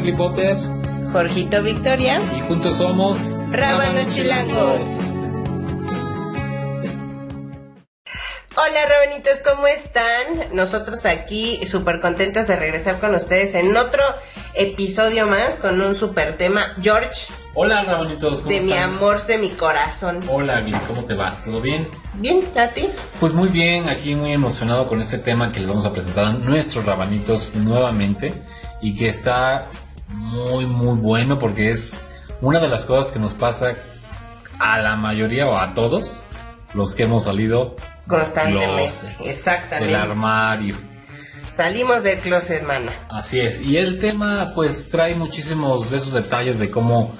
Angry Potter, Jorgito Victoria y juntos somos Rábanos Chilangos. Hola Rabanitos, ¿cómo están? Nosotros aquí súper contentos de regresar con ustedes en otro episodio más con un súper tema. George, Hola Rabanitos, ¿cómo de mi amor de mi corazón. Hola Agli, ¿cómo te va? ¿Todo bien? ¿Bien, a ti? Pues muy bien, aquí muy emocionado con este tema que les vamos a presentar a nuestros rabanitos nuevamente y que está muy muy bueno porque es una de las cosas que nos pasa a la mayoría o a todos los que hemos salido Constantemente. Closet. del Exactamente. armario. Salimos del closet, hermana. Así es, y el tema pues trae muchísimos de esos detalles de cómo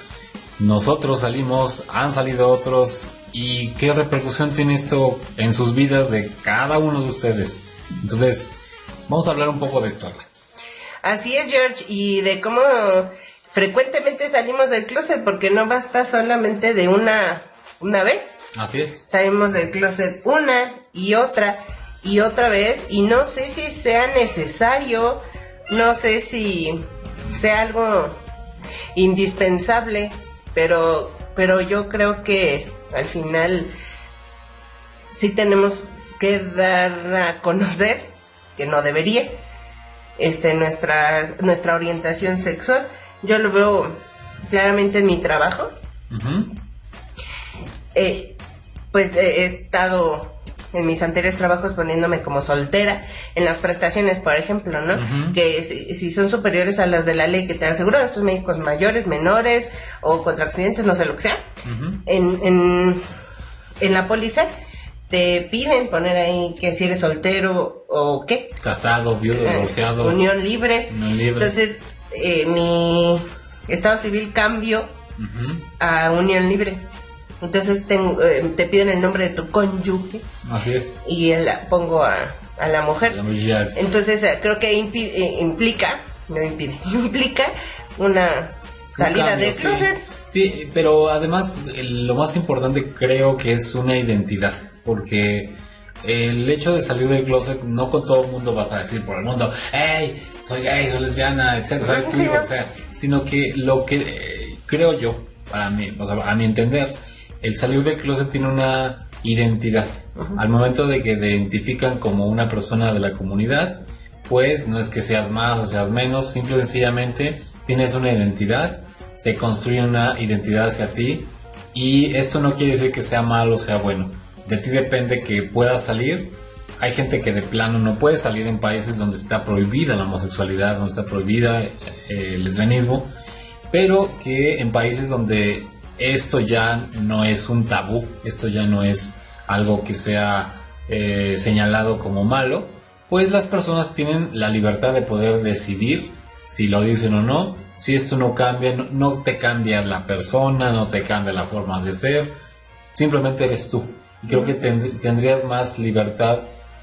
nosotros salimos, han salido otros y qué repercusión tiene esto en sus vidas de cada uno de ustedes. Entonces, vamos a hablar un poco de esto ahora. Así es, George, y de cómo frecuentemente salimos del closet, porque no basta solamente de una, una vez. Así es. Salimos del closet una y otra y otra vez, y no sé si sea necesario, no sé si sea algo indispensable, pero, pero yo creo que al final sí tenemos que dar a conocer, que no debería, este, nuestra, nuestra orientación sexual. Yo lo veo claramente en mi trabajo. Eh, pues he estado en mis anteriores trabajos poniéndome como soltera en las prestaciones, por ejemplo, ¿no? Que si, si son superiores a las de la ley que te aseguro, estos médicos mayores, menores o contra accidentes, no sé lo que sea, en, en, en la póliza te piden poner ahí que si eres soltero o qué. Casado, viudo, Eh, divorciado. Unión libre. unión libre. Entonces, eh, mi estado civil cambio Ujú. a unión libre. Entonces tengo, eh, te piden el nombre de tu cónyuge Así es. y la pongo a, a la mujer. La. Entonces eh, creo que impi- implica, no impide, implica una Un salida cambio, del sí. closet. Sí, pero además lo más importante creo que es una identidad, porque el hecho de salir del closet no con todo el mundo vas a decir por el mundo, hey, soy gay, soy lesbiana, etcétera, Sí, o sea, sino que lo que eh, creo yo, para mí, o sea, a mi entender, el salir del closet tiene una identidad. Al momento de que te identifican como una persona de la comunidad, pues no es que seas más o seas menos, simple y sencillamente tienes una identidad, se construye una identidad hacia ti y esto no quiere decir que sea malo o sea bueno. De ti depende que puedas salir. Hay gente que de plano no puede salir en países donde está prohibida la homosexualidad, donde está prohibida eh, el lesbianismo, pero que en países donde esto ya no es un tabú, esto ya no es algo que sea eh, señalado como malo, pues las personas tienen la libertad de poder decidir si lo dicen o no, si esto no cambia, no, no te cambia la persona, no te cambia la forma de ser, simplemente eres tú. Y creo que ten- tendrías más libertad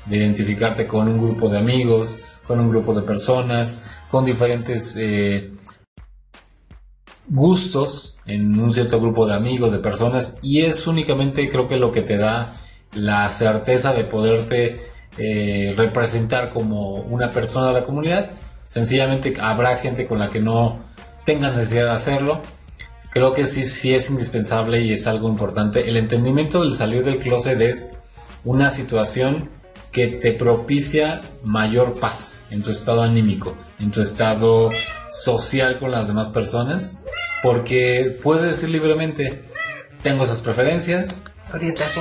de identificarte con un grupo de amigos, con un grupo de personas, con diferentes eh, gustos en un cierto grupo de amigos, de personas, y es únicamente creo que lo que te da la certeza de poderte eh, representar como una persona de la comunidad. Sencillamente habrá gente con la que no tengas necesidad de hacerlo. Creo que sí, sí es indispensable y es algo importante. El entendimiento del salir del closet es una situación que te propicia mayor paz en tu estado anímico, en tu estado social con las demás personas, porque puedes decir libremente, tengo esas preferencias,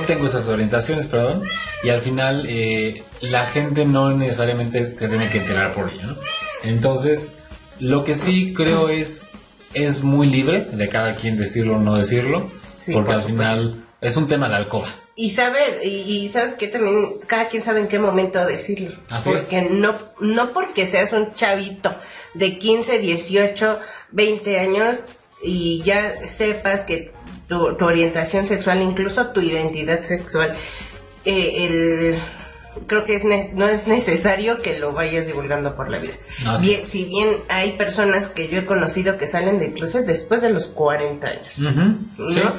tengo esas orientaciones, perdón, y al final eh, la gente no necesariamente se tiene que enterar por ello, ¿no? Entonces, lo que sí creo es, es muy libre de cada quien decirlo o no decirlo, Sí, porque por al final es un tema de alcoba. Y sabe, y, y sabes que también cada quien sabe en qué momento decirlo. Así porque es. no, no porque seas un chavito de 15, 18, 20 años y ya sepas que tu, tu orientación sexual, incluso tu identidad sexual, eh, el, creo que es ne- no es necesario que lo vayas divulgando por la vida. Bien- si bien hay personas que yo he conocido que salen de closet después de los 40 años. Sí. ¿no?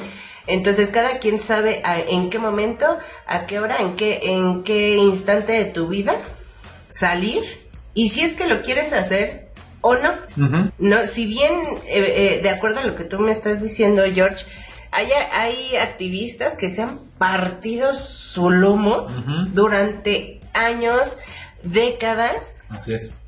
Entonces cada quien sabe a- en qué momento, a qué hora, en qué, en qué instante de tu vida salir. Y si es que lo quieres hacer, o no. no si bien, eh, eh, de acuerdo a lo que tú me estás diciendo, George, hay, hay activistas que se han partido su lomo durante años, décadas. Así es.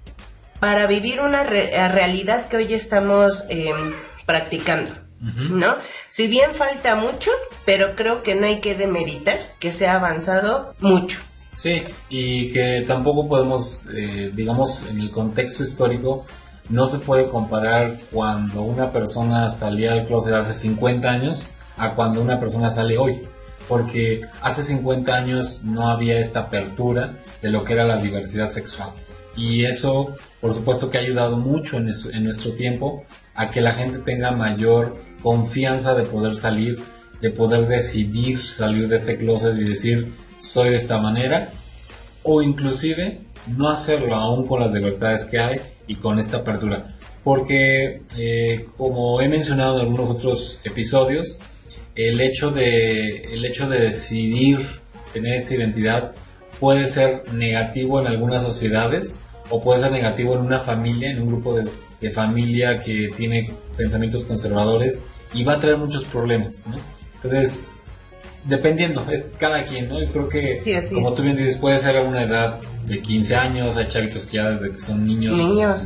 Para vivir una realidad que hoy estamos em, practicando. ¿No? Si bien falta mucho, pero creo que no hay que demeritar que se ha avanzado mucho. Sí, y que tampoco podemos, eh, digamos, en el contexto histórico, no se puede comparar cuando una persona salía del closet hace 50 años a cuando una persona sale hoy. Porque hace 50 años no había esta apertura de lo que era la diversidad sexual. Y eso, por supuesto, que ha ayudado mucho en nuestro, tiempo a que la gente tenga mayor confianza de poder salir, de poder decidir salir de este closet y decir soy de esta manera, o inclusive no hacerlo aún con las libertades que hay y con esta apertura. Porque, eh, como he mencionado en algunos otros episodios, el hecho de, el hecho de decidir tener esta identidad puede ser negativo en algunas sociedades o puede ser negativo en una familia, en un grupo de, familia que tiene pensamientos conservadores y va a traer muchos problemas. Entonces, dependiendo, es cada quien, ¿no? Yo creo que, como tú bien dices, puede ser a una edad de 15 años, hay chavitos que ya desde que son niños,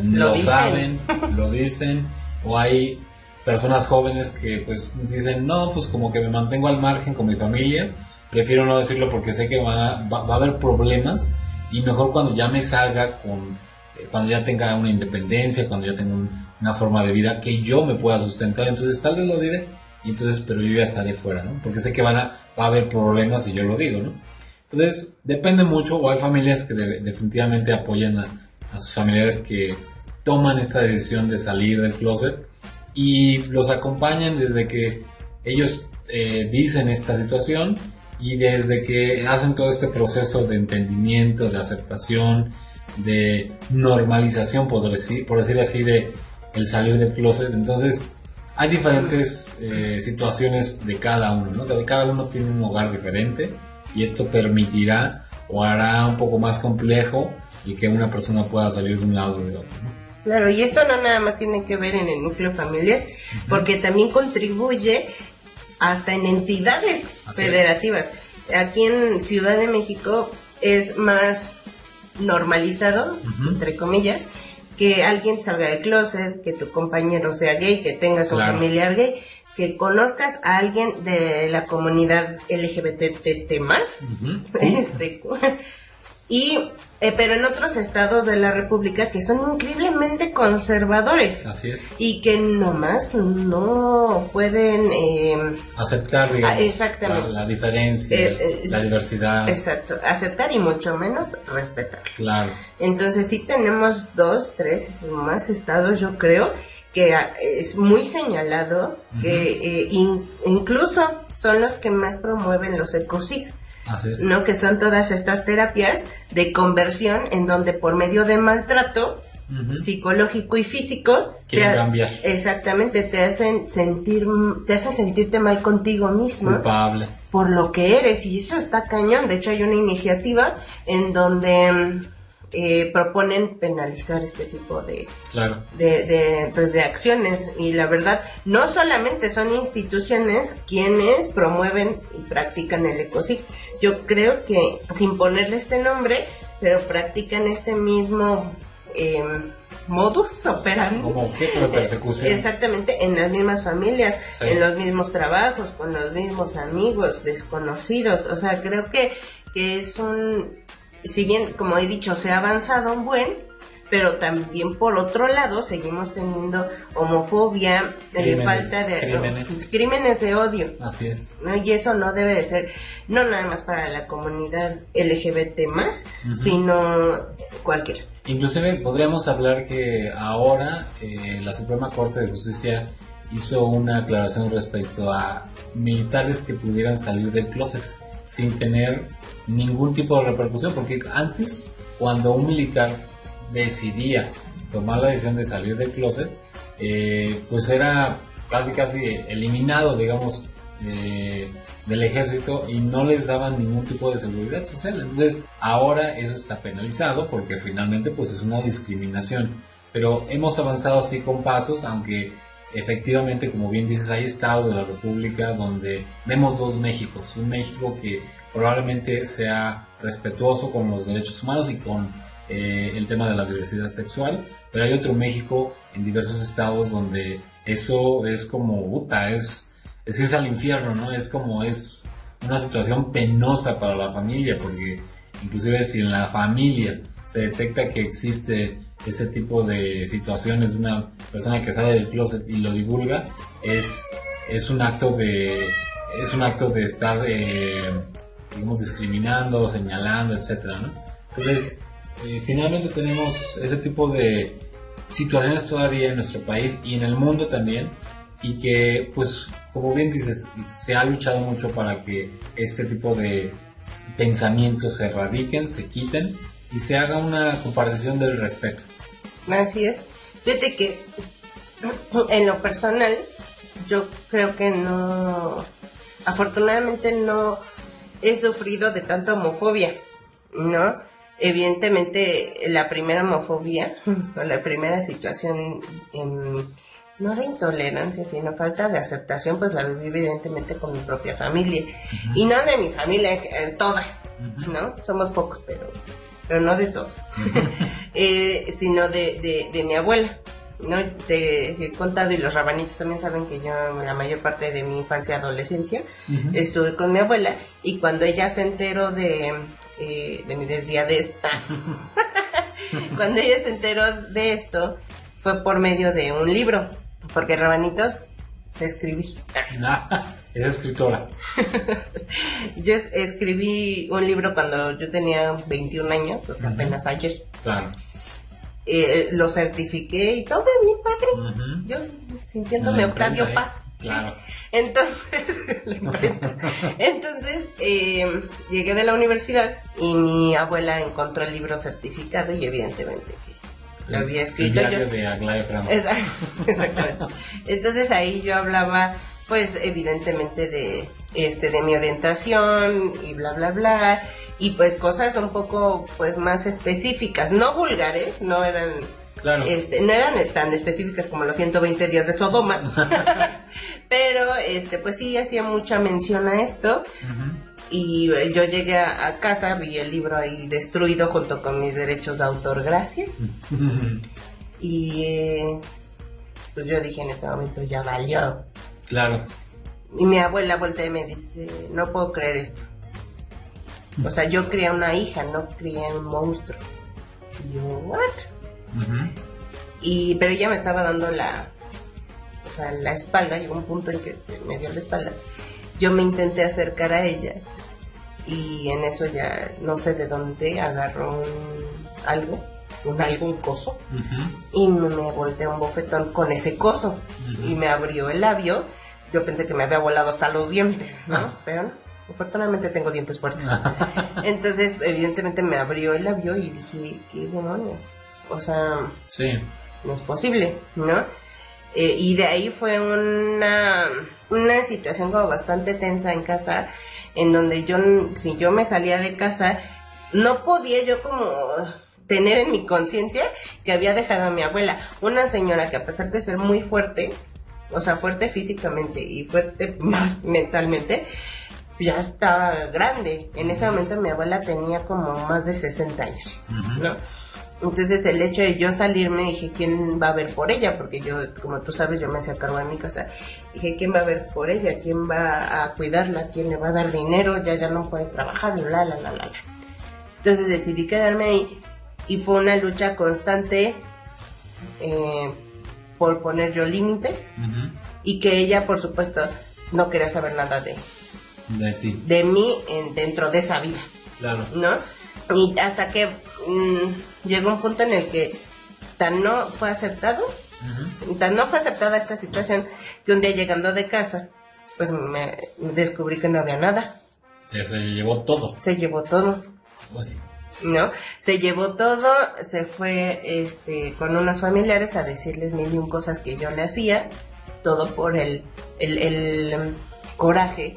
lo, saben, lo dicen, o hay personas jóvenes que pues dicen, no, pues como que me mantengo al margen con mi familia, prefiero no decirlo porque sé que va, va, a haber problemas y mejor cuando ya me salga con, eh, cuando ya tenga una independencia, cuando ya tenga una forma de vida que yo me pueda sustentar, entonces tal vez lo diré entonces, pero yo ya estaré fuera, ¿no? Porque sé que van a, va a haber problemas si yo lo digo, ¿no? Entonces, depende mucho, o hay familias que definitivamente apoyan a, sus familiares que toman esa decisión de salir del closet y los acompañan desde que ellos eh, dicen esta situación y desde que hacen todo este proceso de entendimiento, de aceptación, de normalización, por decir, por decir así, de el salir del closet. Entonces, hay diferentes eh, situaciones de cada uno, ¿no? De cada uno tiene un hogar diferente y esto permitirá o hará un poco más complejo y que una persona pueda salir de un lado o de otro, ¿no? Claro, y esto no nada más tiene que ver en el núcleo familiar, porque también contribuye hasta en entidades federativas. Aquí en Ciudad de México es más normalizado, entre comillas, que alguien salga del closet, que tu compañero sea gay, que tengas un familiar gay, que conozcas a alguien de la comunidad LGBT más, este, y eh, pero en otros estados de la República que son increíblemente conservadores. Así es. Y que nomás no pueden em, aceptar, digamos, ah, La, diferencia, eh, eh, la diversidad. Exacto, aceptar y mucho menos respetar. Claro. Entonces sí tenemos dos, tres más estados, yo creo, que ah, es muy señalado, que incluso son los que más promueven los ecosig. ¿No? Que son todas estas terapias de conversión en donde por medio de maltrato psicológico y físico te cambiar. Exactamente, te hacen sentir te hacen sentirte mal contigo mismo. Culpable. Por lo que eres y eso está cañón. De hecho hay una iniciativa en donde eh, proponen penalizar este tipo de, de, pues de acciones y la verdad no solamente son instituciones quienes promueven y practican el ecosig yo creo que sin ponerle este nombre pero practican este mismo eh, modus operandi. ¿Como qué? persecución. Exactamente, en las mismas familias, en los mismos trabajos, con los mismos amigos, desconocidos. O sea, creo que, que es un si bien, como he dicho, se ha avanzado un buen, pero también por otro lado seguimos teniendo homofobia, eh, falta de crímenes. de odio. Así es. Y eso no debe de ser, no nada más para la comunidad LGBT más, sino cualquiera. Inclusive podríamos hablar que ahora eh, la Suprema Corte de Justicia hizo una aclaración respecto a militares que pudieran salir del closet sin tener ningún tipo de repercusión, porque antes, cuando un militar decidía tomar la decisión de salir del closet, eh, pues era casi casi eliminado, digamos, del ejército y no les daban ningún tipo de seguridad social. Entonces, ahora eso está penalizado porque finalmente pues es una discriminación. pero hemos avanzado así con pasos, aunque efectivamente, como bien dices, hay estados de la República donde vemos dos Méxicos, un México que probablemente sea respetuoso con los derechos humanos y con eh, el tema de la diversidad sexual, pero hay otro México en diversos estados donde eso es como, puta, es, es irse al infierno, ¿no? Es como, es una situación penosa para la familia, porque inclusive si en la familia se detecta que existe ese tipo de situaciones una persona que sale del closet y lo divulga, es, es un acto de es un acto de estar eh, digamos discriminando, señalando, etcétera, ¿no? Entonces, eh, finalmente tenemos ese tipo de situaciones todavía en nuestro país y en el mundo también y que pues como bien dices se ha luchado mucho para que este tipo de pensamientos se erradiquen, se quiten y se haga una comparación del respeto. Así es. Fíjate que en lo personal yo creo que no, afortunadamente no he sufrido de tanta homofobia, ¿no? Evidentemente la primera homofobia, o la primera situación no de intolerancia, sino falta de aceptación, pues la viví evidentemente con mi propia familia. Y no de mi familia eh, toda, ¿no? Somos pocos, pero, pero no de todos. Eh, sino de, de, mi abuela. ¿No? Te he contado y los rabanitos también saben que yo la mayor parte de mi infancia y adolescencia estuve con mi abuela y cuando ella se enteró de, eh, de mi desviadez, cuando ella se enteró de esto fue por medio de un libro porque Rabanitos se escribir. es escritora. yo escribí un libro cuando yo tenía 21 años, pues apenas ayer. Claro. Eh, lo certifiqué y todo es mi padre. Yo sintiéndome Octavio Paz. Claro. Entonces, entonces eh, llegué de la universidad y mi abuela encontró el libro certificado y evidentemente lo había escrito el yo. de Aglaya Exactamente. Entonces ahí yo hablaba, pues evidentemente de este de mi orientación y bla bla bla y pues cosas un poco pues más específicas, no vulgares, no eran Claro. Este, no eran tan específicas como los 120 días de Sodoma, pero este, pues sí hacía mucha mención a esto y eh, yo llegué a, casa, vi el libro ahí destruido junto con mis derechos de autor, gracias. y eh, pues yo dije en ese momento, ya valió. Claro. Y mi abuela voltea y me dice, no puedo creer esto. O sea, yo crié una hija, no crié un monstruo. Y yo, ¿what? Y, pero ella me estaba dando la, o sea, la espalda, llegó un punto en que me dio la espalda. Yo me intenté acercar a ella y en eso ya no sé de dónde agarró un algo, un coso, y me, volteé un bofetón con ese coso y me abrió el labio. Yo pensé que me había volado hasta los dientes, ¿no? Ah. Pero no. Afortunadamente tengo dientes fuertes. Entonces, evidentemente me abrió el labio y dije, ¿qué demonios? O sea, sí. no es posible, ¿no? Eh, y de ahí fue una, una situación como bastante tensa en casa en donde yo, si yo me salía de casa, no podía yo como tener en mi conciencia que había dejado a mi abuela, una señora que a pesar de ser muy fuerte, o sea, fuerte físicamente y fuerte más mentalmente, ya estaba grande. En ese momento mi abuela tenía como más de 60 años, ¿no? Entonces el hecho de yo salirme, dije, ¿quién va a ver por ella? Porque yo, como tú sabes, yo me hacía cargo de mi casa. Dije, ¿quién va a ver por ella? ¿Quién va a cuidarla? ¿Quién le va a dar dinero? Ya ya no puede trabajar, la, la, la, la, la. Entonces decidí quedarme ahí y fue una lucha constante eh, por poner yo límites y que ella, por supuesto, no quería saber nada de, de ti. De mí en, dentro de esa vida. Claro. ¿No? Y hasta que mm, llegó un punto en el que tan no fue aceptado, tan no fue aceptada esta situación, que un día llegando de casa, pues me, descubrí que no había nada. se llevó todo. Se llevó todo. ¿No? Se llevó todo, se fue este con unos familiares a decirles mil y un cosas que yo le hacía, todo por el, el, el, coraje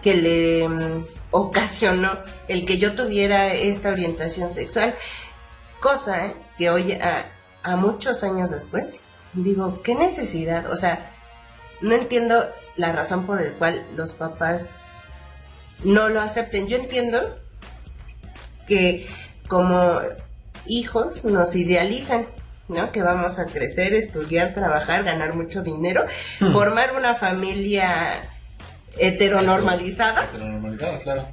que le mm, ocasionó el que yo tuviera esta orientación sexual, cosa que hoy, ah, a muchos años después, digo, ¿qué necesidad? O sea, no entiendo la razón por la cual los papás no lo acepten. Yo entiendo que como hijos nos idealizan, ¿no? Que vamos a crecer, estudiar, trabajar, ganar mucho dinero, Hmm. formar una familia heteronormalizada Heteronormalizada, claro.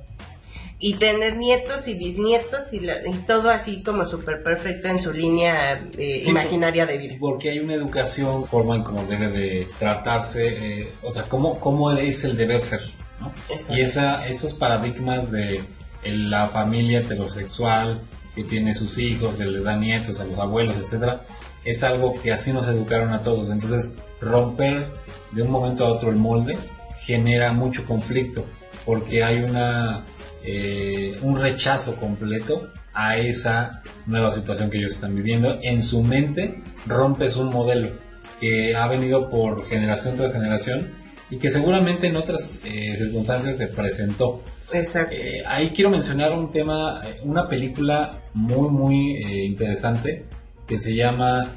y tener nietos y bisnietos y, la- y todo así como súper perfecto en su línea eh, Sí, imaginaria de vida. Porque hay una educación, forman como debe de tratarse, eh, o sea, cómo, cómo es el deber ser, ¿no? Exacto. Y esa, esos paradigmas de el- la familia heterosexual que tiene sus hijos, que le da nietos a los abuelos, etcétera, es algo que así nos educaron a todos. Entonces, romper de un momento a otro el molde genera mucho conflicto, porque hay una eh, un rechazo completo a esa nueva situación que ellos están viviendo. En su mente rompes un modelo que ha venido por generación tras generación y que seguramente en otras eh, circunstancias se presentó. Exacto. Eh, ahí quiero mencionar un tema, eh, una película muy, muy eh, interesante que se llama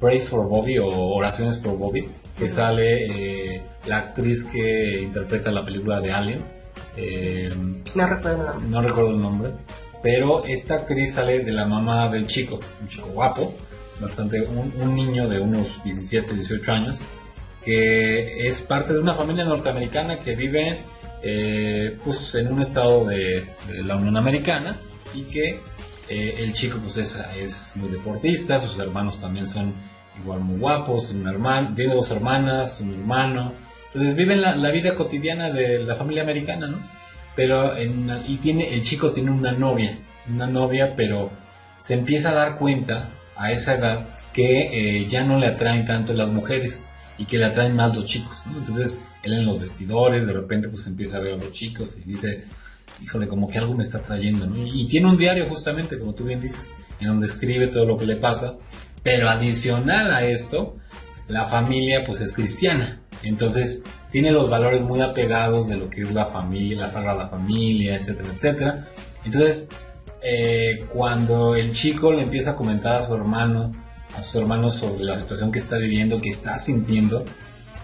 Praise for Bobby o Oraciones por Bobby, que sale eh, la actriz que interpreta la película de Alien. Eh, No recuerdo el nombre. no recuerdo el nombre, pero esta actriz sale de la mamá del chico, un chico guapo, bastante, un, un niño de unos 17, 18 años, que es parte de una familia norteamericana que vive eh, pues, en un estado de, la Unión Americana y que eh, el chico pues es, muy deportista, sus hermanos también son igual muy guapos, un hermano, tiene dos hermanas, un hermano, entonces viven la, vida cotidiana de la familia americana, ¿no? Pero y tiene el chico tiene una novia, una novia, pero se empieza a dar cuenta a esa edad que eh, ya no le atraen tanto las mujeres y que le atraen más los chicos. Entonces él en los vestidores de repente pues empieza a ver a los chicos y dice, híjole, como que algo me está trayendo, ¿no? Y, tiene un diario justamente, como tú bien dices, en donde escribe todo lo que le pasa, pero adicional a esto, la familia pues es cristiana, entonces tiene los valores muy apegados de lo que es la familia, la sagrada familia, etcétera, etcétera. Entonces, eh, cuando el chico le empieza a comentar a su hermano, a sus hermanos sobre la situación que está viviendo, que está sintiendo,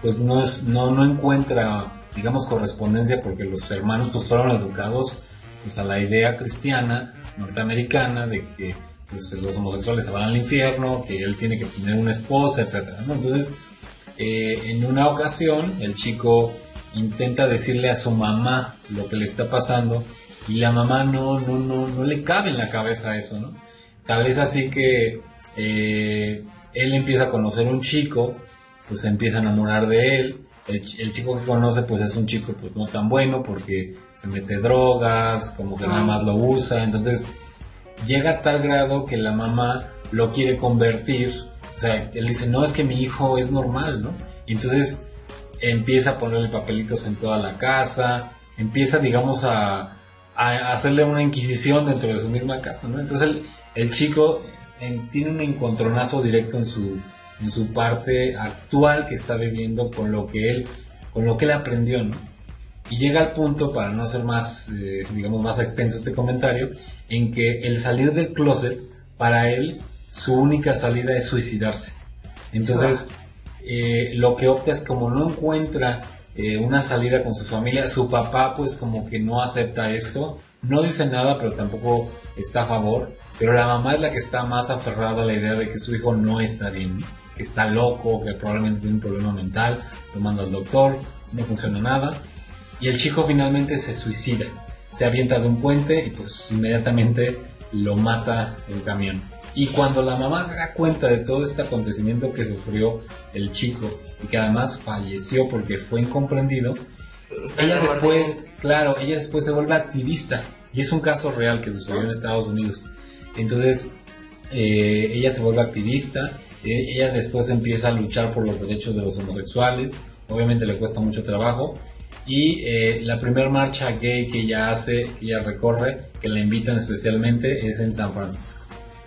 pues no, es, no, no encuentra, digamos, correspondencia porque los hermanos pues fueron educados pues, a la idea cristiana norteamericana de que pues, los homosexuales se van al infierno, que él tiene que tener una esposa, etcétera, ¿no? Entonces, eh, en una ocasión, el chico intenta decirle a su mamá lo que le está pasando y la mamá no, no, no, no le cabe en la cabeza eso, ¿no? Tal vez así que eh, él empieza a conocer un chico, pues se empieza a enamorar de él. El, el chico que conoce pues es un chico pues no tan bueno porque se mete drogas, como que nada más lo usa, entonces llega a tal grado que la mamá lo quiere convertir, o sea, él dice, no, es que mi hijo es normal, ¿no? Y entonces empieza a ponerle papelitos en toda la casa, empieza, digamos, a, a hacerle una inquisición dentro de su misma casa, ¿no? Entonces el, el chico eh, tiene un encontronazo directo en su, en su parte actual que está viviendo con lo que él, con lo que él aprendió, ¿no? Y llega al punto, para no hacer más, eh, digamos, más extenso este comentario, en que el salir del closet, para él, su única salida es suicidarse. Entonces, eh, lo que opta es como no encuentra eh, una salida con su familia, su papá pues como que no acepta esto, no dice nada, pero tampoco está a favor, pero la mamá es la que está más aferrada a la idea de que su hijo no está bien, que está loco, que probablemente tiene un problema mental, lo manda al doctor, no funciona nada, y el chico finalmente se suicida, se avienta de un puente y pues inmediatamente lo mata el camión. Y cuando la mamá se da cuenta de todo este acontecimiento que sufrió el chico y que además falleció porque fue incomprendido, ella después, claro, ella después se vuelve activista. Y es un caso real que sucedió en Estados Unidos. Entonces, eh, ella se vuelve activista, ella después empieza a luchar por los derechos de los homosexuales, obviamente le cuesta mucho trabajo, y eh, la primera marcha gay que ella hace, que ella recorre, que la invitan especialmente, es en San Francisco.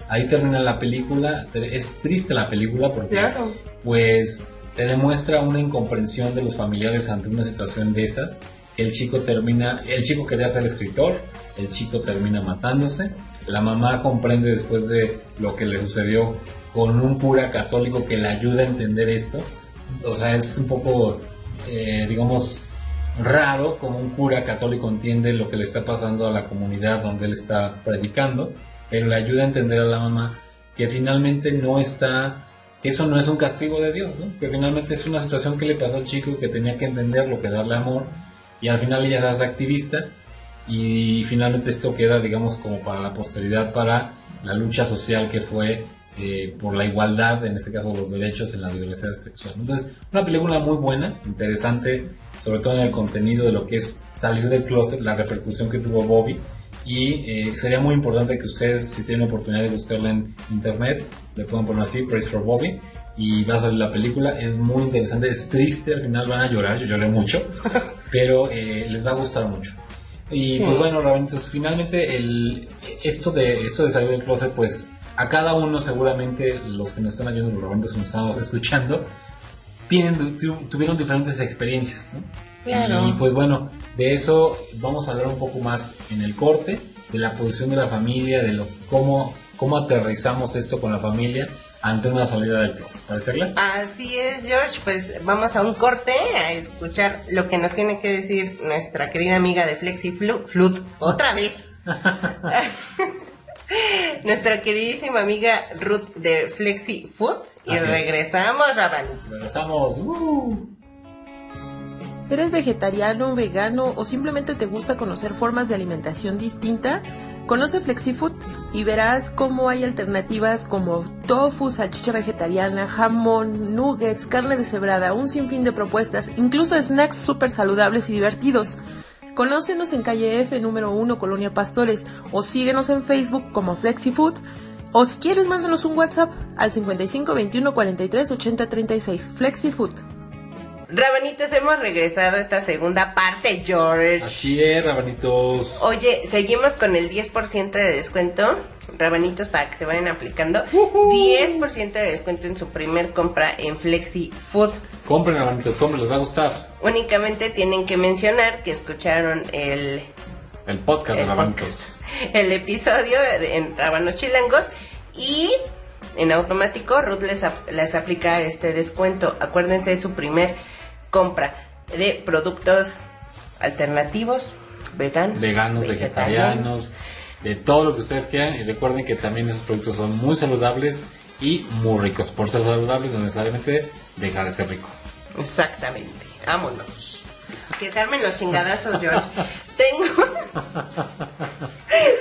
Ahí termina la película, es triste la película porque Claro. pues te demuestra una incomprensión de los familiares ante una situación de esas. El chico termina, el chico quería ser escritor, el chico termina matándose. La mamá comprende después de lo que le sucedió con un cura católico que le ayuda a entender esto. O sea, es un poco, eh, digamos, raro como un cura católico entiende lo que le está pasando a la comunidad donde él está predicando, pero le ayuda a entender a la mamá que finalmente no está, que eso no es un castigo de Dios, que finalmente es una situación que le pasó al chico que tenía que entender lo que darle amor y al final ella se hace activista y finalmente esto queda, digamos, como para la posteridad, para la lucha social que fue eh, por la igualdad, en este caso los derechos en la diversidad sexual. Entonces, una película muy buena, interesante, sobre todo en el contenido de lo que es salir del closet, la repercusión que tuvo Bobby. Y eh, sería muy importante que ustedes, si tienen oportunidad de buscarla en internet, le puedan poner así, Praise for Bobby, y va a salir la película. Es muy interesante, es triste, al final van a llorar, yo lloré mucho, pero eh, les va a gustar mucho. Y pues bueno, entonces finalmente el, esto, de, esto de salir del closet, pues a cada uno seguramente los que nos están oyendo, los Rabanitos que nos están escuchando, tienen, tuvieron diferentes experiencias, ¿no? Claro. Y pues bueno, de eso vamos a hablar un poco más en el corte, de la posición de la familia, de lo cómo, cómo aterrizamos esto con la familia ante una salida del closet. ¿Parecerle? Así es, George. Pues vamos a un corte a escuchar lo que nos tiene que decir nuestra querida amiga de Flexi Flood. Otra vez. nuestra queridísima amiga Ruth de Flexi Food. Y Así es. regresamos, Rabani. Regresamos. ¡Uh! ¿Eres vegetariano, vegano o simplemente te gusta conocer formas de alimentación distinta? Conoce FlexiFood y verás cómo hay alternativas como tofu, salchicha vegetariana, jamón, nuggets, carne deshebrada, un sinfín de propuestas, incluso snacks súper saludables y divertidos. Conócenos en calle F número 1 Colonia Pastores o síguenos en Facebook como FlexiFood o si quieres mándanos un WhatsApp al 55 21 43 80 36 FlexiFood. Rabanitos, hemos regresado a esta segunda parte, George. Así es, rabanitos. Oye, seguimos con el 10% de descuento. Rabanitos para que se vayan aplicando. 10% de descuento en su primer compra en Flexi Food. Compren, rabanitos, compren, les va a gustar. Únicamente tienen que mencionar que escucharon el, El podcast de rabanitos. podcast, el episodio de- en Rabanos Chilangos y en automático Ruth les, les aplica este descuento. Acuérdense de su primer compra de productos alternativos, vegan, Veganos, vegetarianos, de todo lo que ustedes quieran. Y recuerden que también esos productos son muy saludables y muy ricos. Por ser saludables, no necesariamente deja de ser rico. Exactamente. Vámonos. Que se armen los chingadazos, George. Tengo.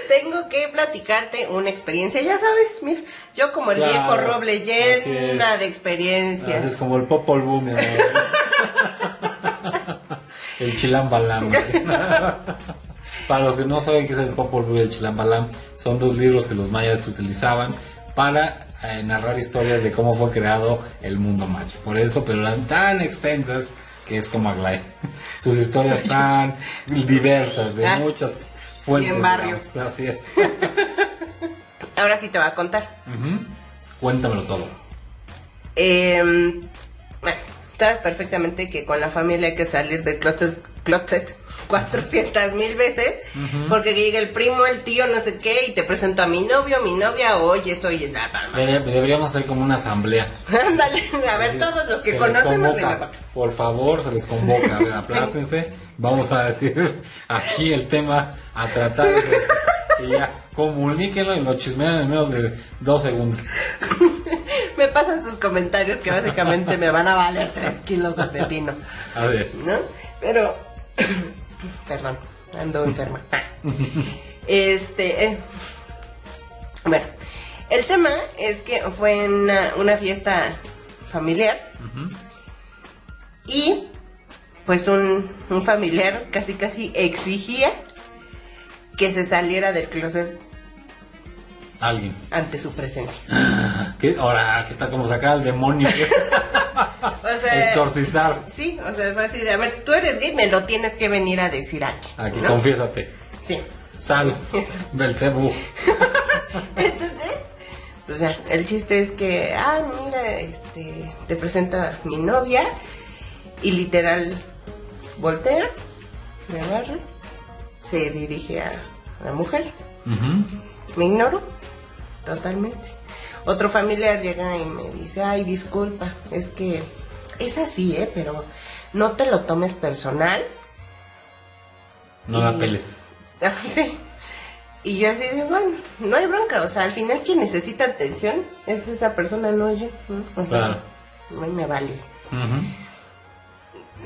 Tengo que platicarte una experiencia. Ya sabes, mira, yo como el Claro, viejo roble llena de experiencias. Es como el Popol amor. el Chilambalam. Para los que no saben qué es el Popol Vuh y el Chilambalam, son dos libros que los mayas utilizaban para eh, narrar historias de cómo fue creado el mundo maya. Por eso, pero eran tan extensas que es como Aglaya. Sus historias tan diversas, de Ah, muchas fuentes. bien barrio. digamos. Así es. Ahora sí te voy a contar. Cuéntamelo todo. Eh, bueno, sabes perfectamente que con la familia hay que salir del closet, closet 400 mil veces, porque llega el primo, el tío, no sé qué, y te presento a mi novio, mi novia, oye, soy. Debe- Deberíamos hacer como una asamblea. Ándale, a ver, todos los que Se nos convoca. Por favor, se les convoca. A ver, aplácense. Vamos a decir aquí el tema a tratar. y ya, comuníquenlo y lo chismean en menos de dos segundos. Me pasan sus comentarios que básicamente me van a valer 3 kilos de pepino, A ver. ¿no? Pero, perdón, ando enferma. Este, eh, bueno, el tema es que fue en una, fiesta familiar y pues un familiar casi casi exigía que se saliera del closet Alguien. ante su presencia. ¿Qué? Ahora, ¿qué tal como sacar al demonio? O sea, Exorcizar. Sí, o sea, fue así de, a ver, tú eres gay, me lo tienes que venir a decir aquí. Aquí, ¿no? confiésate. Sí. Sal del cebu. Entonces, pues ya, el chiste es que, ah, mira, este, te presenta mi novia y literal voltea, me agarra, se dirige a la mujer, me ignoro totalmente. otro familiar llega y me dice, ay, disculpa, es que es así, ¿eh? Pero no te lo tomes personal. No la peles. Ah, sí. Y yo así de, bueno, no hay bronca, o sea, al final quien necesita atención es esa persona, no yo. O sea, Claro. mí me vale.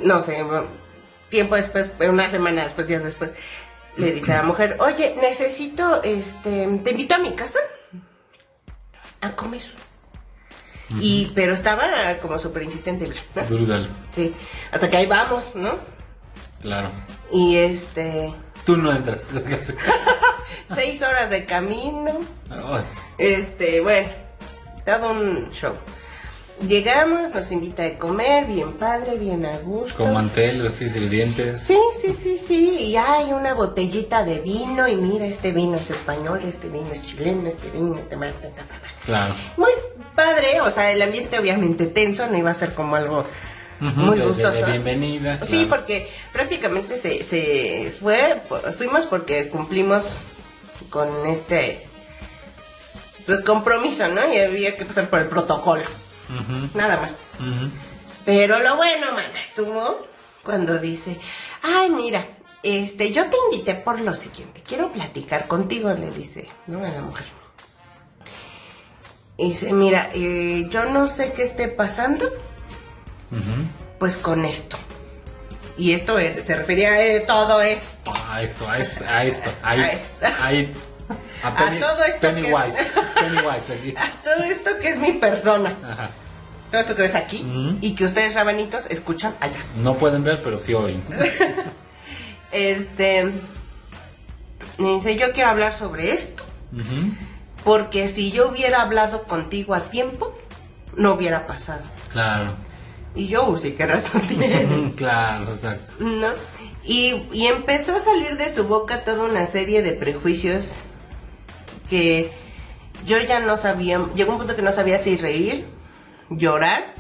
No sé, tiempo después, una semana después, días después, le dice a la mujer, oye, necesito, este, te invito a mi casa a comer. Y, pero estaba como súper insistente, ¿no? Brutal. Sí, hasta que ahí vamos, ¿no? Claro. Y este, Tú no entras. seis horas de camino, este, bueno, todo un show. Llegamos, nos invita a comer, bien padre, bien a gusto. Con manteles así sirvientes. Sí, sí, sí, sí, y hay una botellita de vino, y mira, este vino es español, este vino es chileno, este vino, te más, ta, ta. Claro. Muy padre, o sea, el ambiente obviamente tenso, no iba a ser como algo muy gustoso. de bienvenida. Sí, claro. porque prácticamente se, se fue, fuimos porque cumplimos con este pues, compromiso, ¿no? Y había que pasar por el protocolo, Nada más. Pero lo bueno, mana, estuvo cuando dice, ay, mira, este, yo te invité por lo siguiente, quiero platicar contigo, le dice, ¿no? A la mujer. Y dice, mira, eh, yo no sé qué esté pasando, pues con esto. Y esto eh, se refería a eh, todo esto. A esto, a esto, a esto, a esto. a it. A, A todo esto que es- aquí. Todo esto que es mi persona. Ajá. Todo esto que ves aquí y que ustedes, rabanitos, escuchan allá. No pueden ver, pero sí oyen. Este. Me dice, yo quiero hablar sobre esto. Porque si yo hubiera hablado contigo a tiempo, no hubiera pasado. Claro. Y yo, "Uh, sí, qué razón tiene. Claro, exacto. ¿No? Y, y empezó a salir de su boca toda una serie de prejuicios que yo ya no sabía, llegó un punto que no sabía si reír, llorar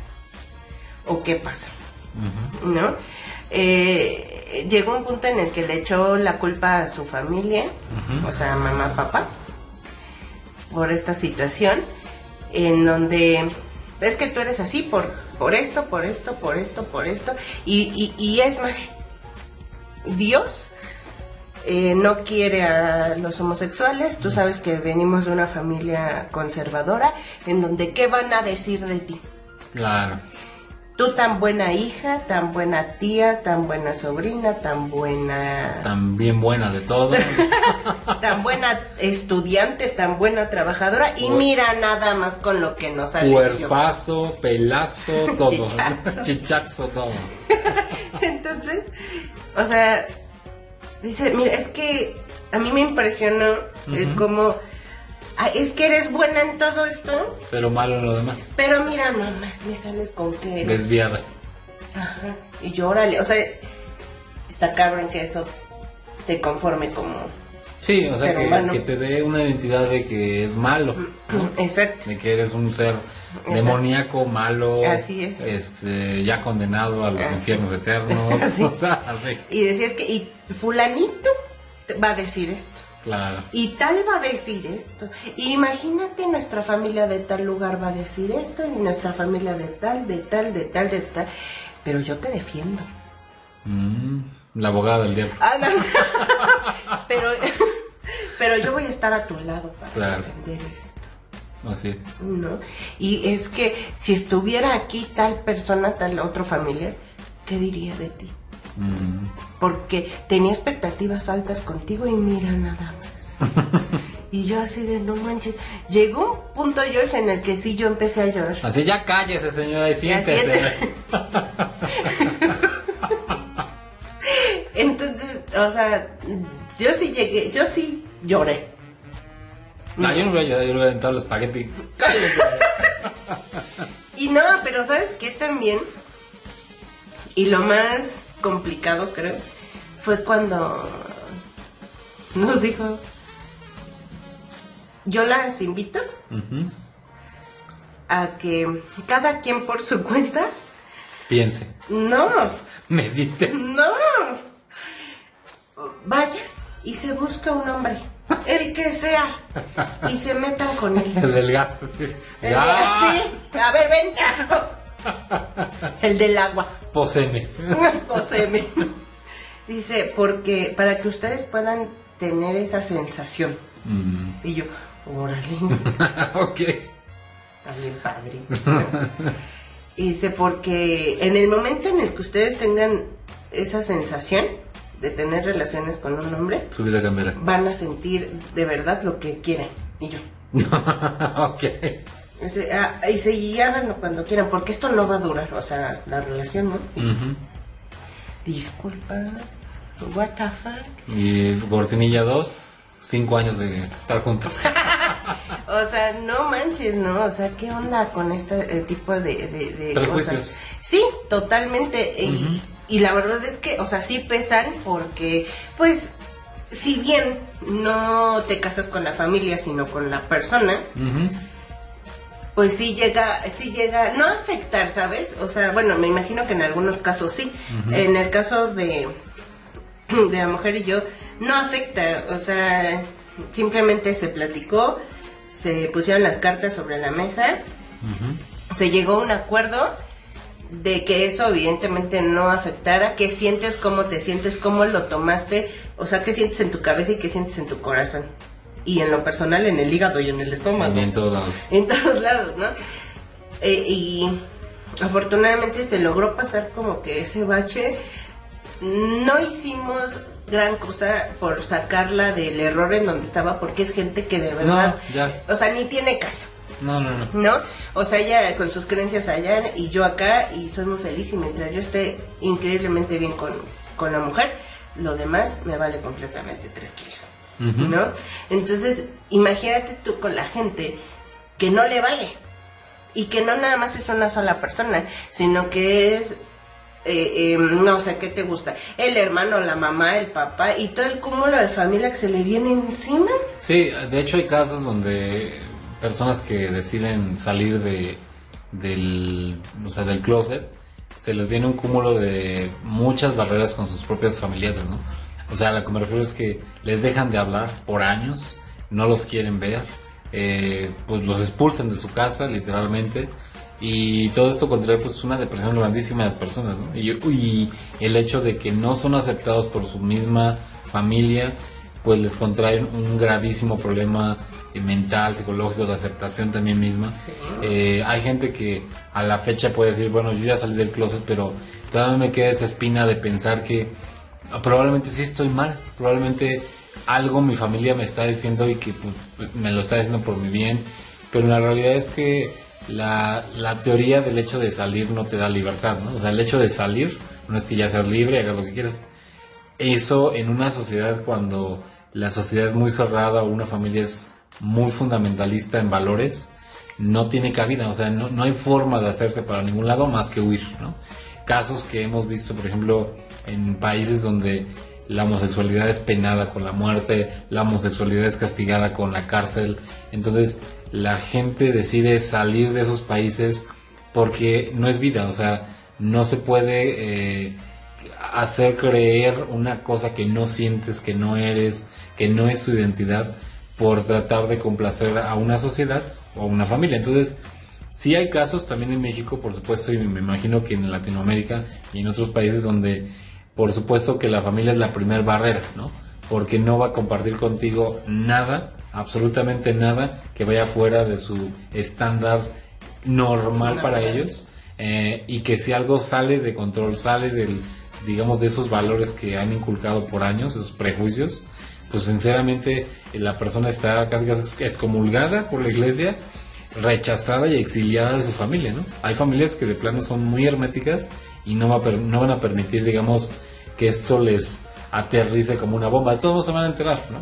o qué pasa. ¿no? Eh, llegó un punto en el que le echó la culpa a su familia, o sea, mamá, papá, por esta situación, en donde es que tú eres así por, por esto, por esto, por esto, por esto, y, y, y es más, Dios eh, no quiere a los homosexuales, tú sabes que venimos de una familia conservadora, en donde ¿qué van a decir de ti? Claro. Tú tan buena hija, tan buena tía, tan buena sobrina, tan buena... También buena de todo. tan buena estudiante, tan buena trabajadora y mira nada más con lo que nos sale. Cuerpazo, pelazo, todo. Chichazo. Chichazo, todo. Entonces, o sea, dice, mira, es que a mí me impresionó el Ujú. cómo, "Ah, es que eres buena en todo esto, Pero malo en lo demás. pero mira, nomás me sales con que eres. Desviada. Ajá. Y llórale, o sea, está cabrón que eso te conforme como... Sí, o sea, que, humano. que te dé una identidad de que es malo. ¿no? Exacto. De que eres un ser demoníaco, malo. Así es. Este, ya condenado a los Así. infiernos eternos. Así. O sea, así. Y decías que, y fulanito va a decir esto. Claro. Y tal va a decir esto. Y imagínate nuestra familia de tal lugar va a decir esto y nuestra familia de tal, de tal, de tal, de tal. Pero yo te defiendo. Mm, la abogada del diablo. Ah, no. pero, pero yo voy a estar a tu lado para Claro. defender esto. Así es. ¿no? Y es que si estuviera aquí tal persona, tal otro familiar, ¿qué diría de ti? Mm. Porque tenía expectativas altas contigo y mira nada más. y yo así de no manches. Llegó un punto, George, en el que sí yo empecé a llorar. Así ya cállese, señora, y siéntese. Entonces, o sea, yo sí llegué, yo sí lloré. No, yo no voy a ayudar, yo voy a aventar los espagueti. Y no, pero ¿sabes qué también? Y lo más complicado, creo, fue cuando nos dijo, yo las invito a que cada quien por su cuenta, Piense. no, Medite. no, vaya y se busca un hombre. El que sea. Y se metan con él. El del gas, sí. El Ya. de- sí, a ver, ven. El del agua. Poseme. Poséeme. Dice, porque para que ustedes puedan tener esa sensación. Mm. Y yo, órale, ok. bien padre. Dice, porque en el momento en el que ustedes tengan esa sensación de tener relaciones con un hombre, Su vida cambiará. van a sentir de verdad lo que quieren. Y yo, ok. dice, ah, y se y háganlo cuando quieran, porque esto no va a durar, o sea, la relación, ¿no? Ujú. Disculpa, what the fuck. Y Cortinilla 2, 5 años de estar juntos. O sea, no manches, ¿no? O sea, ¿qué onda con este eh, tipo de, de, de Prejuicios. cosas? Sí, totalmente. Y, y la verdad es que, o sea, sí pesan porque, pues, si bien no te casas con la familia, sino con la persona, pues sí llega, sí llega, no a afectar, ¿sabes? O sea, bueno, me imagino que en algunos casos sí. En el caso de, de la mujer y yo, no afecta, o sea, simplemente se platicó, se pusieron las cartas sobre la mesa, se llegó a un acuerdo de que eso evidentemente no afectara, qué sientes, cómo te sientes, cómo lo tomaste, o sea, qué sientes en tu cabeza y qué sientes en tu corazón. Y en lo personal, en el hígado y en el estómago Y en todos lados. en todos lados, ¿no? Eh, y afortunadamente se logró pasar como que ese bache. No hicimos gran cosa por sacarla del error en donde estaba, porque es gente que de verdad, ya. o sea, ni tiene caso, No, no, no. ¿no? O sea, ella con sus creencias allá y yo acá, y soy muy feliz y mientras yo esté increíblemente bien con, con la mujer, lo demás me vale completamente tres kilos. ¿no? Entonces, imagínate tú con la gente que no le vale y que no nada más es una sola persona, sino que es, eh, eh, no sé, ¿qué te gusta? El hermano, la mamá, el papá y todo el cúmulo de familia que se le viene encima. Sí, de hecho hay casos donde personas que deciden salir de del, o sea, del closet se les viene un cúmulo de muchas barreras con sus propios familiares, ¿no? O sea, lo que me refiero es que les dejan de hablar por años, no los quieren ver, eh, pues los expulsan de su casa, literalmente, y todo esto contrae pues una depresión grandísima de las personas, ¿no? Y, y el hecho de que no son aceptados por su misma familia, pues les contraen un gravísimo problema mental, psicológico, de aceptación también misma. Eh, hay gente que a la fecha puede decir, bueno, yo ya salí del closet, pero todavía me queda esa espina de pensar que ah, probablemente sí estoy mal, probablemente algo mi familia me está diciendo y que pues, pues, me lo está diciendo por mi bien, pero la realidad es que la, la teoría del hecho de salir no te da libertad, ¿no? O sea, el hecho de salir no es que ya seas libre hagas lo que quieras. Eso en una sociedad cuando la sociedad es muy cerrada una familia es muy fundamentalista en valores, no tiene cabida, o sea, no, no hay forma de hacerse para ningún lado más que huir, ¿no? Casos que hemos visto, por ejemplo, en países donde la homosexualidad es penada con la muerte, la homosexualidad es castigada con la cárcel, entonces la gente decide salir de esos países porque no es vida, o sea, no se puede eh, hacer creer una cosa que no sientes, que no eres, que no es su identidad, por tratar de complacer a una sociedad o a una familia. Entonces, sí hay casos también en México, por supuesto, y me imagino que en Latinoamérica y en otros países donde, por supuesto, que la familia es la primer barrera, ¿no? Porque no va a compartir contigo nada, absolutamente nada, que vaya fuera de su estándar normal para ellos. eh, y que si algo sale de control, sale del, digamos, de esos valores que han inculcado por años, esos prejuicios, pues sinceramente la persona está casi casi excomulgada por la iglesia, rechazada y exiliada de su familia, ¿no? Hay familias que de plano son muy herméticas y no, va a per- no van a permitir, digamos, que esto les aterrice como una bomba. Todos se van a enterar, ¿no?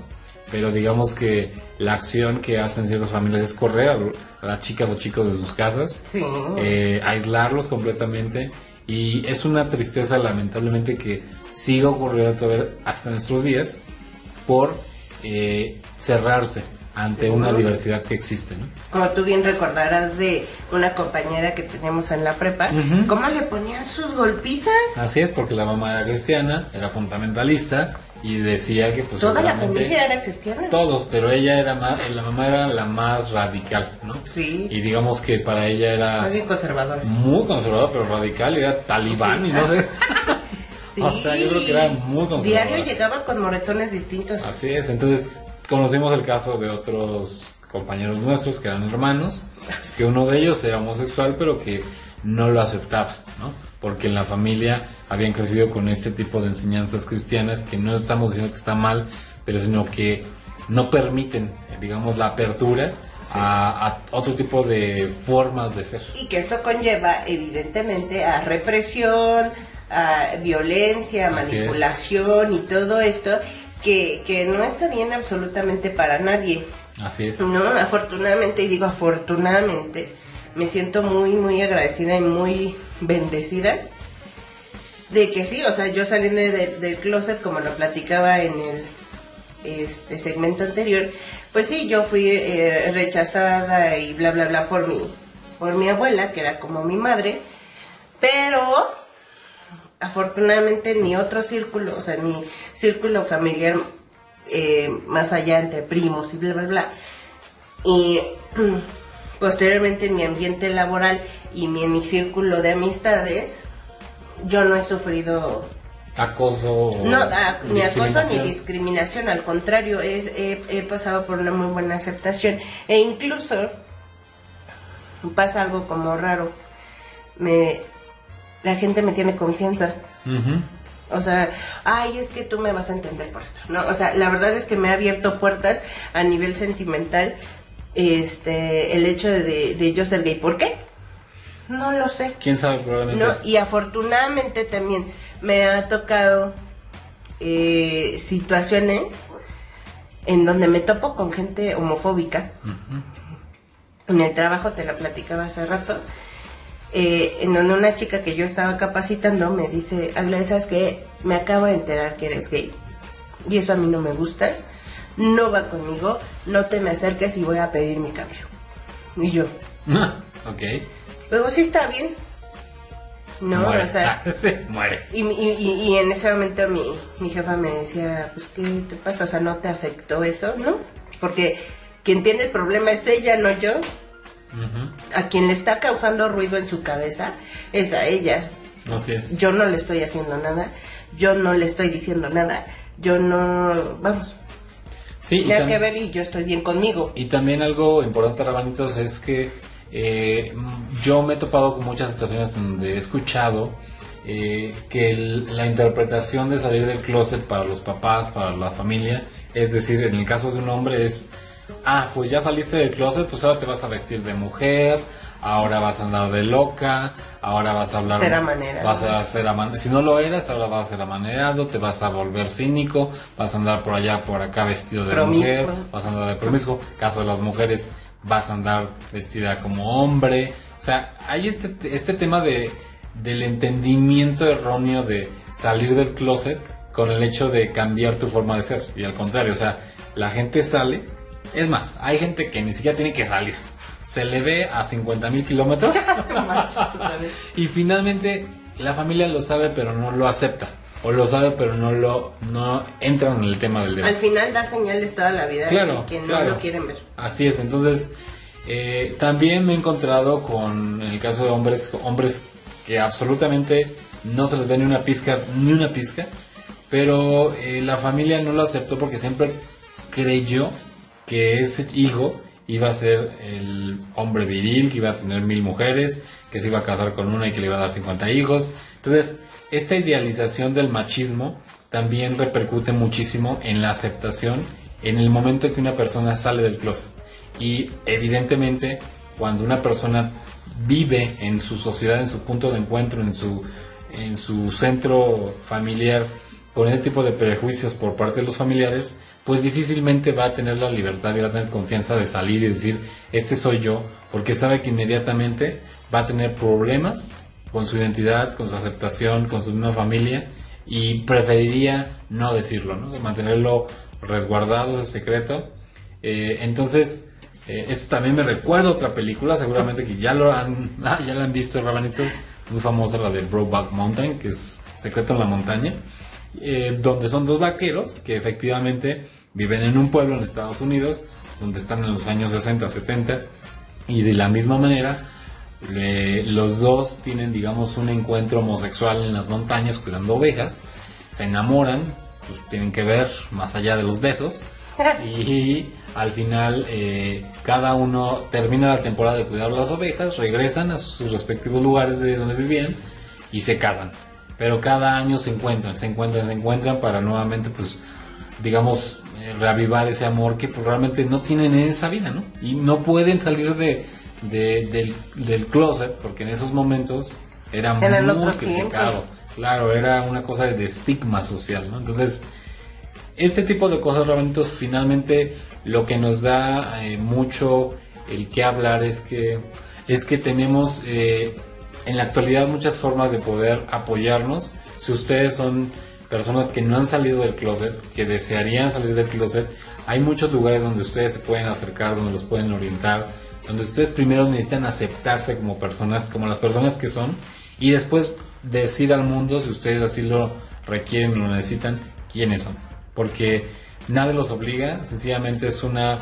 Pero digamos que la acción que hacen ciertas familias es correr a, a las chicas o chicos de sus casas, Sí. eh, aislarlos completamente y es una tristeza lamentablemente que siga ocurriendo todavía hasta nuestros días por eh, cerrarse ante una diversidad que existe, ¿no? Como tú bien recordarás de una compañera que teníamos en la prepa, Ujú. ¿cómo le ponían sus golpizas? Así es, porque la mamá era cristiana, era fundamentalista y decía que pues Toda la familia era cristiana. todos, pero ella era más, la mamá era la más radical, ¿no? Sí. Y digamos que para ella era bien conservadora. muy conservadora, pero radical, era talibán y no sé. O sea, yo creo que era muy conservadora. Diario llegaba con moretones distintos. Así es, entonces conocimos el caso de otros compañeros nuestros que eran hermanos, que uno de ellos era homosexual, pero que no lo aceptaba, ¿no? Porque en la familia habían crecido con este tipo de enseñanzas cristianas que no estamos diciendo que está mal, pero sino que no permiten, digamos, la apertura a, a otro tipo de formas de ser. Y que esto conlleva, evidentemente, a represión, violencia, es. manipulación y todo esto que, que no está bien absolutamente para nadie. Así es. No, afortunadamente, y digo afortunadamente, me siento muy, muy agradecida y muy bendecida de que sí, o sea, yo saliendo de- del closet, como lo platicaba en el este segmento anterior, pues sí, yo fui eh, rechazada y bla, bla, bla por mi, por mi abuela, que era como mi madre, pero afortunadamente mi otro círculo, o sea, mi círculo familiar eh, más allá entre primos y bla, bla, bla, y posteriormente en mi ambiente laboral y mi, en mi círculo de amistades, yo no he sufrido Acoso. no, ah, ni acoso ni discriminación. discriminación, al contrario, es, he, he pasado por una muy buena aceptación e incluso pasa algo como raro, me, la gente me tiene confianza. O sea, ay, es que tú me vas a entender por esto, ¿no? O sea, la verdad es que me ha abierto puertas a nivel sentimental este el hecho de, de yo ser gay. ¿Por qué? No lo sé. ¿Quién sabe probablemente? No, y afortunadamente también me ha tocado eh, situaciones en donde me topo con gente homofóbica. En el trabajo te la platicaba hace rato. Eh, en donde una chica que yo estaba capacitando me dice, Agla, ¿sabes qué? Me acabo de enterar que eres gay. Y eso a mí no me gusta. No va conmigo. No te me acerques y voy a pedir mi cambio. Y yo, Ah, ok. luego sí está bien. No, muere. o sea, sí, muere. y, y- y- y en ese momento mi, mi jefa me decía, pues, ¿qué te pasa? O sea, ¿no te afectó eso? ¿No? Porque quien tiene el problema es ella, no yo. A quien le está causando ruido en su cabeza es a ella. Así es. Yo no le estoy haciendo nada, yo no le estoy diciendo nada, yo no... Vamos, Sí, nada que ver y yo estoy bien conmigo. Y también algo importante, Rabanitos, es que eh, yo me he topado con muchas situaciones donde he escuchado eh, que el- la interpretación de salir del closet para los papás, para la familia, es decir, en el caso de un hombre es, ah, pues ya saliste del closet, pues ahora te vas a vestir de mujer, ahora vas a andar de loca, ahora vas a hablar... Ser amanerado. Vas a ser aman- si no lo eras, ahora vas a ser amanerado, te vas a volver cínico, vas a andar por allá, por acá vestido de Promiscuo. mujer, vas a andar de promiscuo. Caso de las mujeres, vas a andar vestida como hombre. O sea, hay este, este tema de, del entendimiento erróneo de salir del closet con el hecho de cambiar tu forma de ser. Y al contrario, o sea, la gente sale. Es más, hay gente que ni siquiera tiene que salir. Se le ve a 50 mil kilómetros. y finalmente la familia lo sabe pero no lo acepta. O lo sabe pero no lo no entran en el tema del Al debate. final da señales toda la vida Claro, de que no lo quieren ver. Así es, entonces eh, también me he encontrado con, en el caso de hombres, hombres que absolutamente no se les da ni una pizca, ni una pizca, pero eh, la familia no lo aceptó porque siempre creyó que ese hijo iba a ser el hombre viril, que iba a tener mil mujeres, que se iba a casar con una y que le iba a dar 50 hijos. Entonces, esta idealización del machismo también repercute muchísimo en la aceptación en el momento en que una persona sale del closet. Y evidentemente, cuando una persona vive en su sociedad, en su punto de encuentro, en su, en su centro familiar, con ese tipo de prejuicios por parte de los familiares, pues difícilmente va a tener la libertad y va a tener confianza de salir y decir, este soy yo, porque sabe que inmediatamente va a tener problemas con su identidad, con su aceptación, con su misma familia, y preferiría no decirlo, ¿no? Mantenerlo resguardado, secreto. Eh, entonces, eh, esto también me recuerda a otra película, seguramente que ya lo han, ya la han visto, Rabanitos, muy famosa la de Brokeback Mountain, que es Secreto en la Montaña. Eh, donde son dos vaqueros que efectivamente viven en un pueblo en Estados Unidos, donde están en los años 60, 70, y de la misma manera los dos tienen, digamos, un encuentro homosexual en las montañas cuidando ovejas, se enamoran, pues, tienen que ver más allá de los besos, y al final eh, cada uno termina la temporada de cuidar las ovejas, regresan a sus respectivos lugares de donde vivían y se casan. Pero cada año se encuentran, se encuentran, se encuentran para nuevamente, pues, digamos, eh, reavivar ese amor que pues, realmente no tienen en esa vida, ¿no? Y no pueden salir de, del, del, closet porque en esos momentos era muy criticado. Claro, era una cosa de estigma social, ¿no? Entonces, este tipo de cosas realmente finalmente lo que nos da eh, mucho el que hablar es que es que tenemos eh, en la actualidad muchas formas de poder apoyarnos. Si ustedes son personas que no han salido del closet, que desearían salir del closet, hay muchos lugares donde ustedes se pueden acercar, donde los pueden orientar, donde ustedes primero necesitan aceptarse como personas, como las personas que son, y después decir al mundo, si ustedes así lo requieren o lo necesitan, quiénes son porque nadie los obliga, sencillamente es una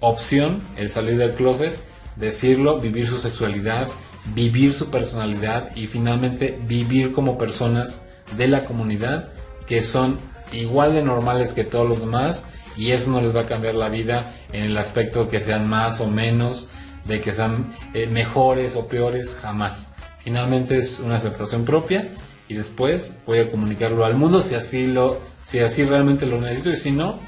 opción el salir del closet, decirlo, vivir su sexualidad, vivir su personalidad y finalmente vivir como personas de la comunidad que son igual de normales que todos los demás y eso no les va a cambiar la vida en el aspecto que sean más o menos, de que sean eh, mejores o peores, jamás. Finalmente es una aceptación propia y después voy a comunicarlo al mundo si así lo si así realmente lo necesito y si no,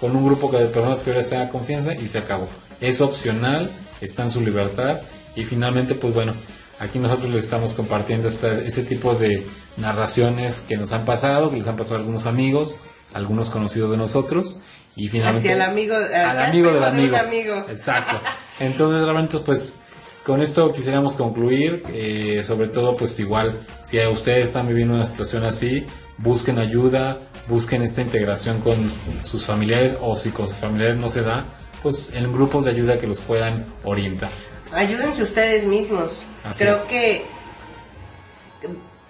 con un grupo de personas que ahora tenga confianza y se acabó. Es opcional, está en su libertad y finalmente pues bueno, aquí nosotros les estamos compartiendo ese tipo de narraciones que nos han pasado, que les han pasado a algunos amigos, algunos conocidos de nosotros y finalmente Hacia el amigo, al amigo del amigo. amigo. Exacto. Entonces realmente pues con esto quisiéramos concluir, eh, sobre todo pues igual si ustedes están viviendo una situación así, busquen ayuda, busquen esta integración con sus familiares o si con sus familiares no se da, pues en grupos de ayuda que los puedan orientar. Ayúdense ustedes mismos. Creo que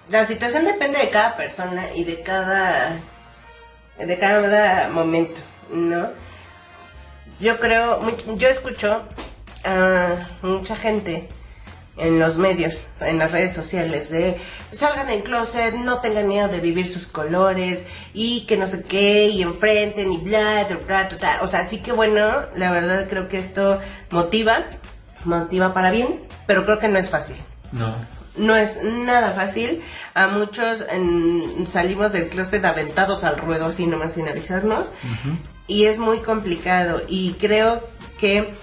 la situación depende de cada persona y de cada de cada momento, ¿no? Yo creo, yo escucho a mucha gente en los medios, en las redes sociales, de salgan en closet, no tengan miedo de vivir sus colores y que no sé qué, y enfrenten y bla, bla, bla, bla. O sea, sí que bueno, la verdad creo que esto motiva, motiva para bien, pero creo que no es fácil. No. No es nada fácil. A muchos salimos del closet aventados al ruedo así nomás sin avisarnos. Y es muy complicado. Y creo que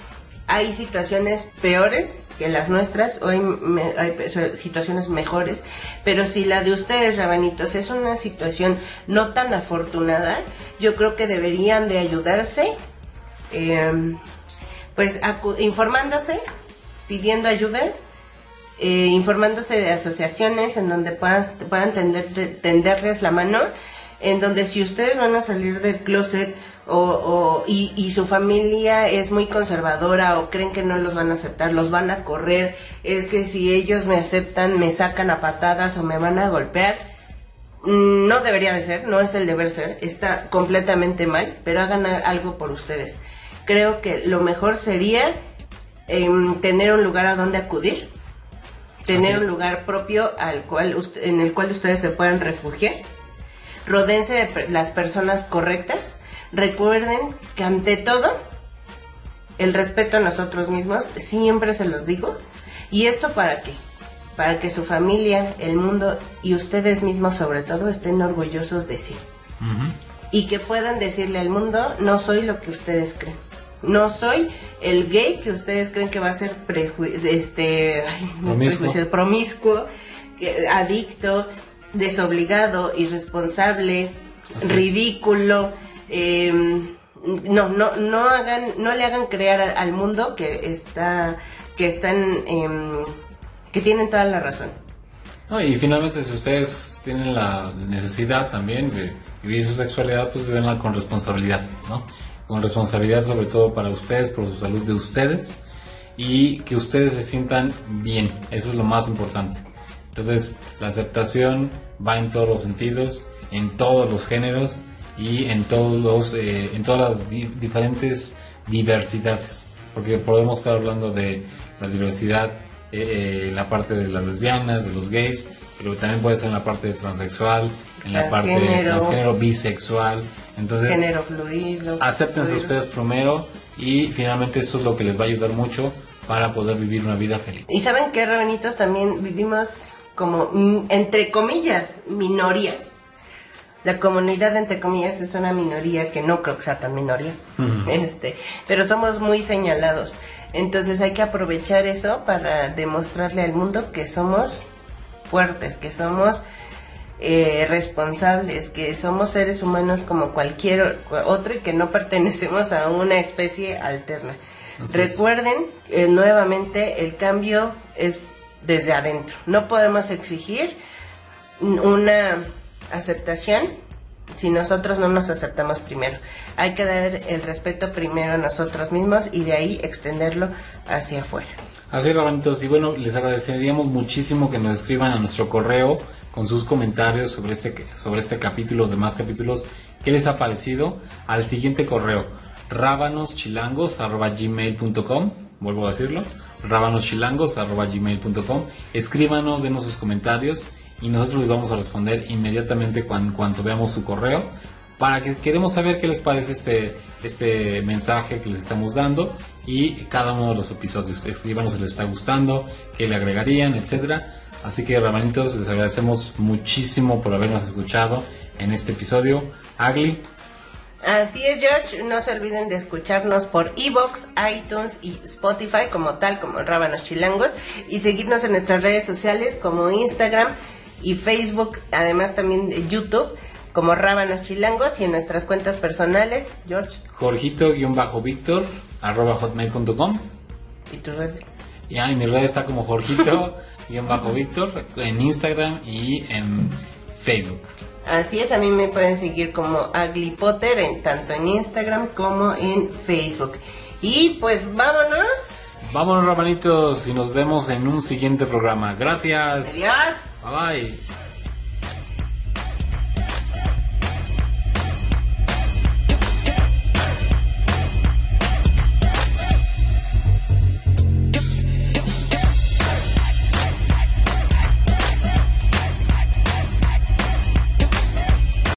hay situaciones peores que las nuestras, hoy hay situaciones mejores, pero si la de ustedes, rabanitos, es una situación no tan afortunada, yo creo que deberían de ayudarse, em, pues informándose, pidiendo ayuda, eh, informándose de asociaciones en donde puedan, puedan tenderles la mano, en donde si ustedes van a salir del closet, o, y, su familia es muy conservadora o creen que no los van a aceptar, los van a correr, es que si ellos me aceptan me sacan a patadas o me van a golpear. No debería de ser, no es el deber ser, está completamente mal, pero hagan algo por ustedes. Creo que lo mejor sería em, tener un lugar a donde acudir, tener un lugar propio al cual en el cual ustedes se puedan refugiar, rodense de las personas correctas, Recuerden que ante todo, el respeto a nosotros mismos, siempre se los digo. ¿Y esto para qué? Para que su familia, el mundo y ustedes mismos sobre todo estén orgullosos de sí. Y que puedan decirle al mundo, no soy lo que ustedes creen. No soy el gay que ustedes creen que va a ser este, promiscuo, promiscuo adicto, desobligado, irresponsable, ridículo eh, no, no, no hagan, no le hagan crear al mundo que está, que están, em, que tienen toda la razón. y finalmente si ustedes tienen la necesidad también de vivir su sexualidad, pues vivenla con responsabilidad, ¿no? Con responsabilidad sobre todo para ustedes, por su salud de ustedes y que ustedes se sientan bien, eso es lo más importante. Entonces, la aceptación va en todos los sentidos en todos los géneros y en todos los eh, en todas las diferentes diversidades. Porque podemos estar hablando de la diversidad eh, en la parte de las lesbianas de los gays pero también puede ser en la parte de transexual en la parte de transgénero bisexual entonces género fluido acéptense ustedes primero y finalmente eso es lo que les va a ayudar mucho para poder vivir una vida feliz. Y saben que Rabenitos también vivimos como mm, entre comillas minoría. La comunidad entre comillas es una minoría que no creo que sea tan minoría. Este pero somos muy señalados. Entonces hay que aprovechar eso para demostrarle al mundo que somos fuertes que somos eh, responsables que somos seres humanos como cualquier otro y que no pertenecemos a una especie alterna recuerden eh, nuevamente el cambio es desde adentro no podemos exigir una aceptación si nosotros no nos aceptamos primero. Hay que dar el respeto primero a nosotros mismos y de ahí extenderlo hacia afuera. Así es, Rabanitos. Y bueno, les agradeceríamos muchísimo que nos escriban a nuestro correo con sus comentarios sobre este, sobre este capítulo, los demás capítulos, qué les ha parecido, al siguiente correo, rábanoschilangos.gmail.com, vuelvo a decirlo, rábanoschilangos.gmail.com, escríbanos, denos sus comentarios y nosotros les vamos a responder inmediatamente cuando, cuando veamos su correo para que queremos saber qué les parece este, este mensaje que les estamos dando y cada uno de los episodios. Escríbanos si les está gustando, qué le agregarían, etcétera. Así que, hermanitos, les agradecemos muchísimo por habernos escuchado en este episodio. Agli. Así es, George. No se olviden de escucharnos por Evox, iTunes y Spotify, como tal, como Rábanos Chilangos, y seguirnos en nuestras redes sociales como Instagram, y Facebook, además también de YouTube, como Rábanos Chilangos y en nuestras cuentas personales, George. Jorgito-Víctor, arroba hotmail.com. ¿Y tus redes? Ya, en mi red está como Jorgito-Víctor en Instagram y en Facebook. Así es, a mí me pueden seguir como Agli Potter, en, tanto en Instagram como en Facebook. Y pues vámonos. Vámonos, hermanitos, y nos vemos en un siguiente programa. Gracias. Adiós. Bye bye.